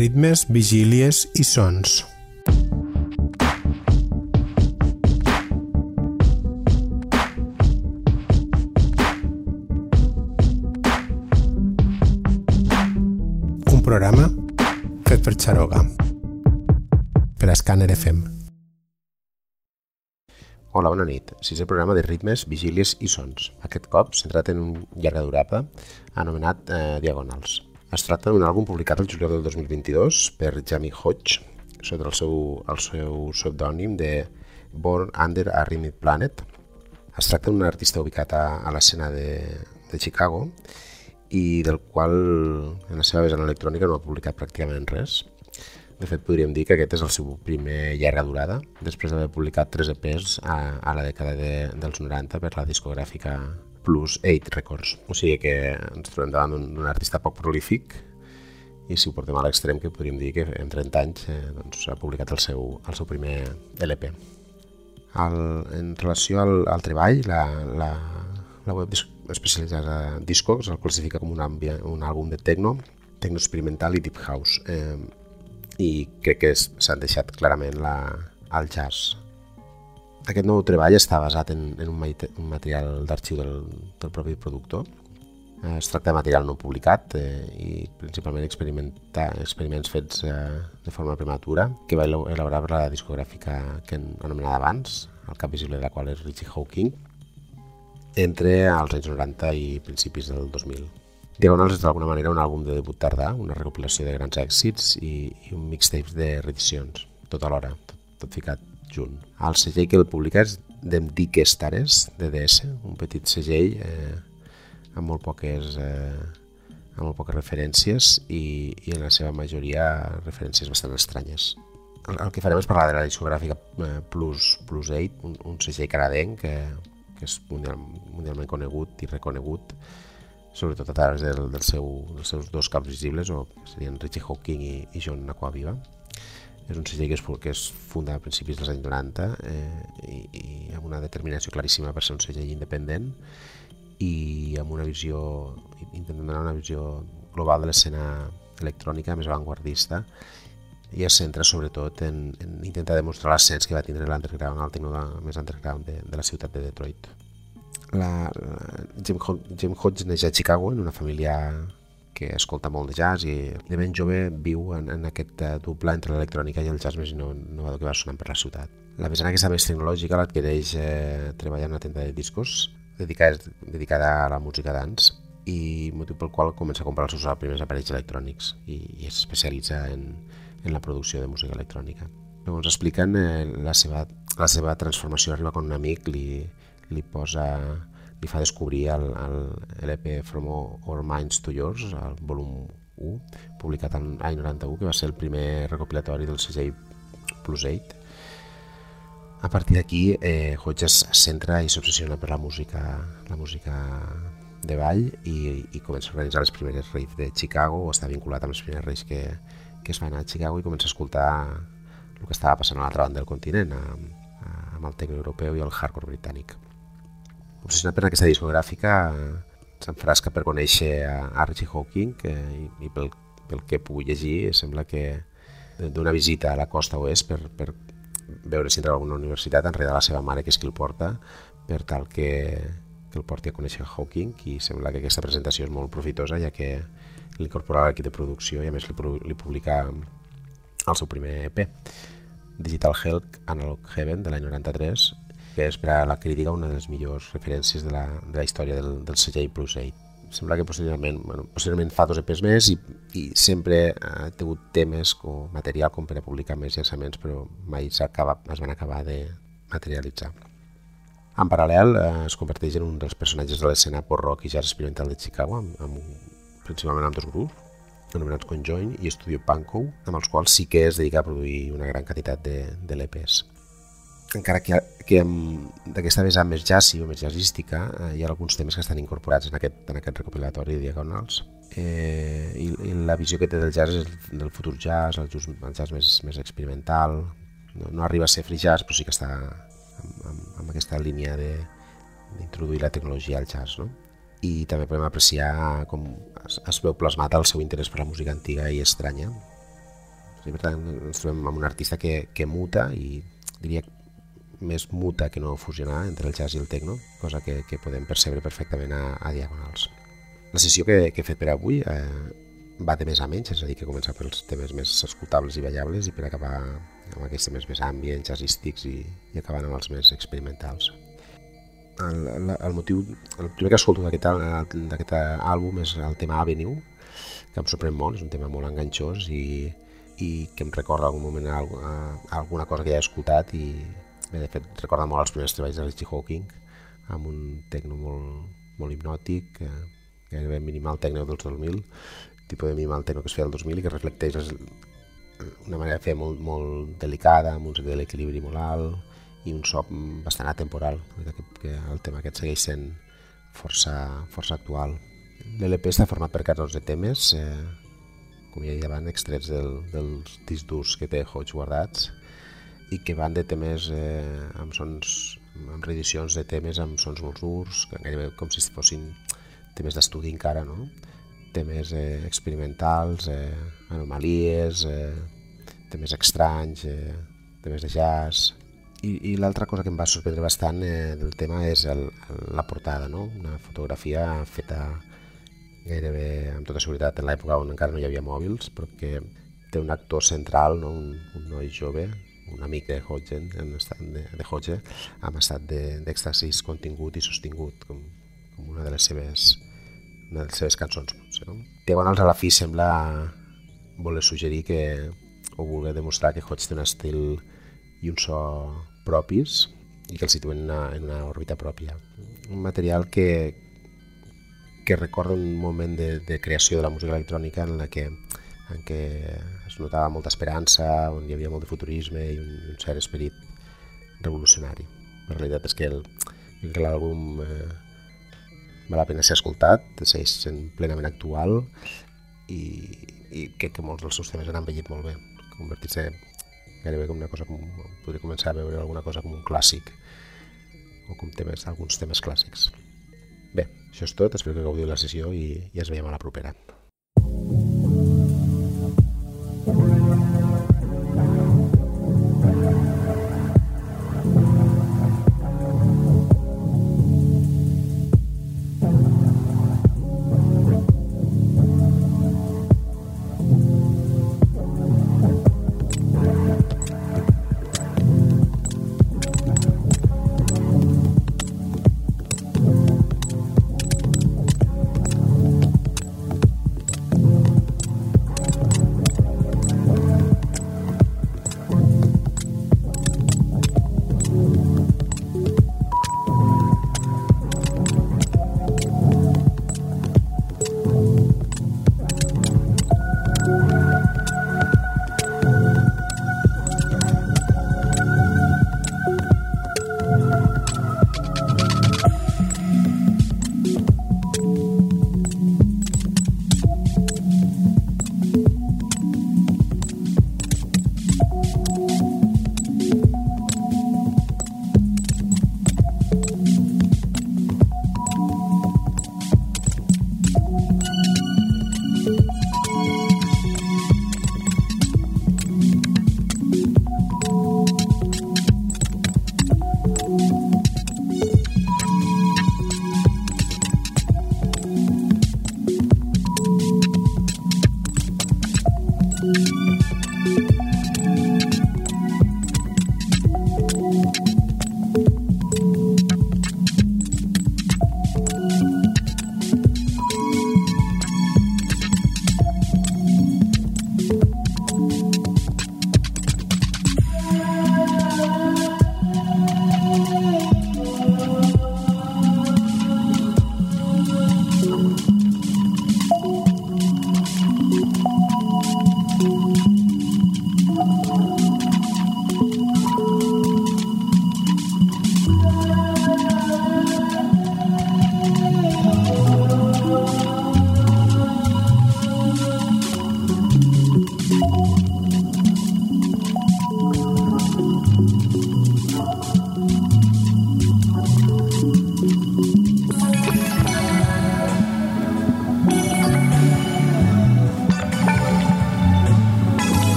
Ritmes, vigílies i sons. Un programa fet per Xaroga. Per Escàner FM. Hola, bona nit. Sisè programa de ritmes, vigílies i sons. Aquest cop centrat en un llarga durada anomenat eh, Diagonals. Es tracta d'un àlbum publicat el juliol del 2022 per Jamie Hodge sota el seu, el seu pseudònim de Born Under a Rhythmic Planet. Es tracta d'un artista ubicat a, a l'escena de, de Chicago i del qual en la seva vessant electrònica no ha publicat pràcticament res. De fet, podríem dir que aquest és el seu primer llarga durada, després d'haver publicat tres EPs a, a la dècada de, dels 90 per la discogràfica Plus 8 Records. O sigui que ens trobem davant d'un artista poc prolífic i si ho portem a l'extrem que podríem dir que en 30 anys eh, doncs, ha publicat el seu, el seu primer LP. El, en relació al, al treball, la, la, la web especialitzada Discogs el classifica com un, un àlbum de techno, techno experimental i deep house. Eh, I crec que s'han deixat clarament la, el jazz. Aquest nou treball està basat en, en un, un material d'arxiu del, del propi productor. Eh, es tracta de material no publicat eh, i principalment experiments fets eh, de forma prematura que va elaborar per la discogràfica que anomenada abans, el cap visible de la qual és Richie Hawking, entre els anys 90 i principis del 2000. Diagonals és d'alguna manera un àlbum de debut tardà, una recopilació de grans èxits i, i un mixtape de reedicions, tot alhora, tot, tot ficat junt. El segell que el publica és Dem Dique Stares, DDS, un petit segell eh, amb molt poques eh, amb molt poques referències i, i en la seva majoria referències bastant estranyes. El, el que farem és parlar de la discogràfica eh, Plus, Plus 8, un, un segell canadenc que, que és mundial, mundialment conegut i reconegut, sobretot a través del, del seu, dels seus dos caps visibles, o serien Richie Hawking i, i John Aquaviva. És un segell que es, que es funda a principis dels anys 90 eh, i, i amb una determinació claríssima per ser un segell independent i amb una visió, intentant donar una visió global de l'escena electrònica més avantguardista i es centra sobretot en, en intentar demostrar l'ascens que va tindre l'underground, el tecno més underground de, de la ciutat de Detroit. La, la, Jim, Jim Hodge neix a Chicago en una família que escolta molt de jazz i de ben jove viu en, en aquest uh, doble entre l'electrònica i el jazz més innovador que va sonant per la ciutat. La vessant aquesta més tecnològica l'adquireix eh, treballant a una tenda de discos dedicada, dedicada a la música dance i motiu pel qual comença a comprar els seus primers aparells electrònics i, i es especialitza en, en la producció de música electrònica. Llavors expliquen eh, la, seva, la seva transformació, arriba quan un amic li, li posa li fa descobrir l'EP From Our Minds to Yours, el volum 1, publicat l'any 91, que va ser el primer recopilatori del segell Plus 8. A partir d'aquí, eh, Hodges es centra i s'obsessiona per la música, la música de ball i, i comença a organitzar les primeres raves de Chicago, o està vinculat amb les primeres raves que, que es anar a Chicago i comença a escoltar el que estava passant a l'altra banda del continent, amb el tecno europeu i el hardcore britànic. Obsessionat per aquesta discogràfica, s'enfrasca per conèixer a Archie Hawking que, i, i pel, pel que puc llegir sembla que d'una visita a la costa oest per, per veure si entra a alguna universitat enrere la seva mare que és qui el porta per tal que, que el porti a conèixer Hawking i sembla que aquesta presentació és molt profitosa ja que l'incorporava a l'equip de producció i a més li, li publica el seu primer EP, Digital Help Analog Heaven de l'any 93, que és per a la crítica una de les millors referències de la, de la història del, del segell Plus 8. Sembla que posteriorment, bueno, posteriorment fa dos EPs més i, i sempre ha tingut temes o material com per a publicar més llançaments, però mai es van acabar de materialitzar. En paral·lel, eh, es converteix en un dels personatges de l'escena post-rock i jazz experimental de Chicago, amb, amb principalment amb dos grups, anomenats Conjoin i Studio Pankow, amb els quals sí que es dedica a produir una gran quantitat de, de l'EPs. Encara que, que d'aquesta vessant més jazzy o més jazzística, eh, hi ha alguns temes que estan incorporats en aquest, en aquest recopilatori de Diagonals. Eh, i, i, la visió que té del jazz és del futur jazz, el, just, el jazz més, més experimental, no, no arriba a ser free jazz, però sí que està amb, amb, amb aquesta línia d'introduir la tecnologia al jazz. No? i també podem apreciar com es, es veu plasmat el seu interès per la música antiga i estranya. I per tant, ens trobem amb un artista que, que muta i diria més muta que no fusionar entre el jazz i el techno, cosa que, que podem percebre perfectament a, a Diagonals. La sessió que, que he fet per avui eh, va de més a menys, és a dir, que comença pels temes més escoltables i ballables i per acabar amb aquests temes més ambient, jazzístics i, i acabant amb els més experimentals. El, el, el motiu, el primer que escolto d'aquest àlbum és el tema Avenue, que em sorprèn molt, és un tema molt enganxós i, i que em recorda algun moment a, a, a alguna cosa que ja he escoltat i bé, de fet recorda molt els primers treballs de Richie Hawking amb un tecno molt, molt hipnòtic, eh, gairebé minimal tecno dels 2000 tipus de mim alterno que es feia el 2000 i que reflecteix una manera de fer molt, molt delicada, amb un de l'equilibri molt alt i un so bastant atemporal, que, que el tema aquest segueix sent força, força actual. L'LP està format per 14 temes, eh, com ja deia abans, extrets del, dels discs durs que té Hodge guardats i que van de temes eh, amb sons amb reedicions de temes amb sons molt durs, gairebé com si fossin temes d'estudi encara, no? temes eh, experimentals, eh, anomalies, eh, temes estranys, eh, temes de jazz... I, i l'altra cosa que em va sorprendre bastant eh, del tema és el, la portada, no? una fotografia feta gairebé amb tota seguretat en l'època on encara no hi havia mòbils, però que té un actor central, no? un, un noi jove, un amic de Hodge, en estat de, de Hodge, amb estat d'èxtasis contingut i sostingut, com, com una de les seves una de les seves cançons. Potser, no? Diagonals a la fi sembla voler suggerir que o voler demostrar que Hodge té un estil i un so propis i que el situen en una, en una òrbita pròpia. Un material que, que recorda un moment de, de creació de la música electrònica en la que, en què es notava molta esperança, on hi havia molt de futurisme i un, un cert esperit revolucionari. La realitat és que l'àlbum eh, val la pena ser escoltat, segueix sent plenament actual i, i crec que molts dels seus temes han envellit molt bé, convertir-se gairebé com una cosa com, podria començar a veure alguna cosa com un clàssic o com temes, alguns temes clàssics. Bé, això és tot, espero que gaudiu la sessió i, i ens veiem a la propera.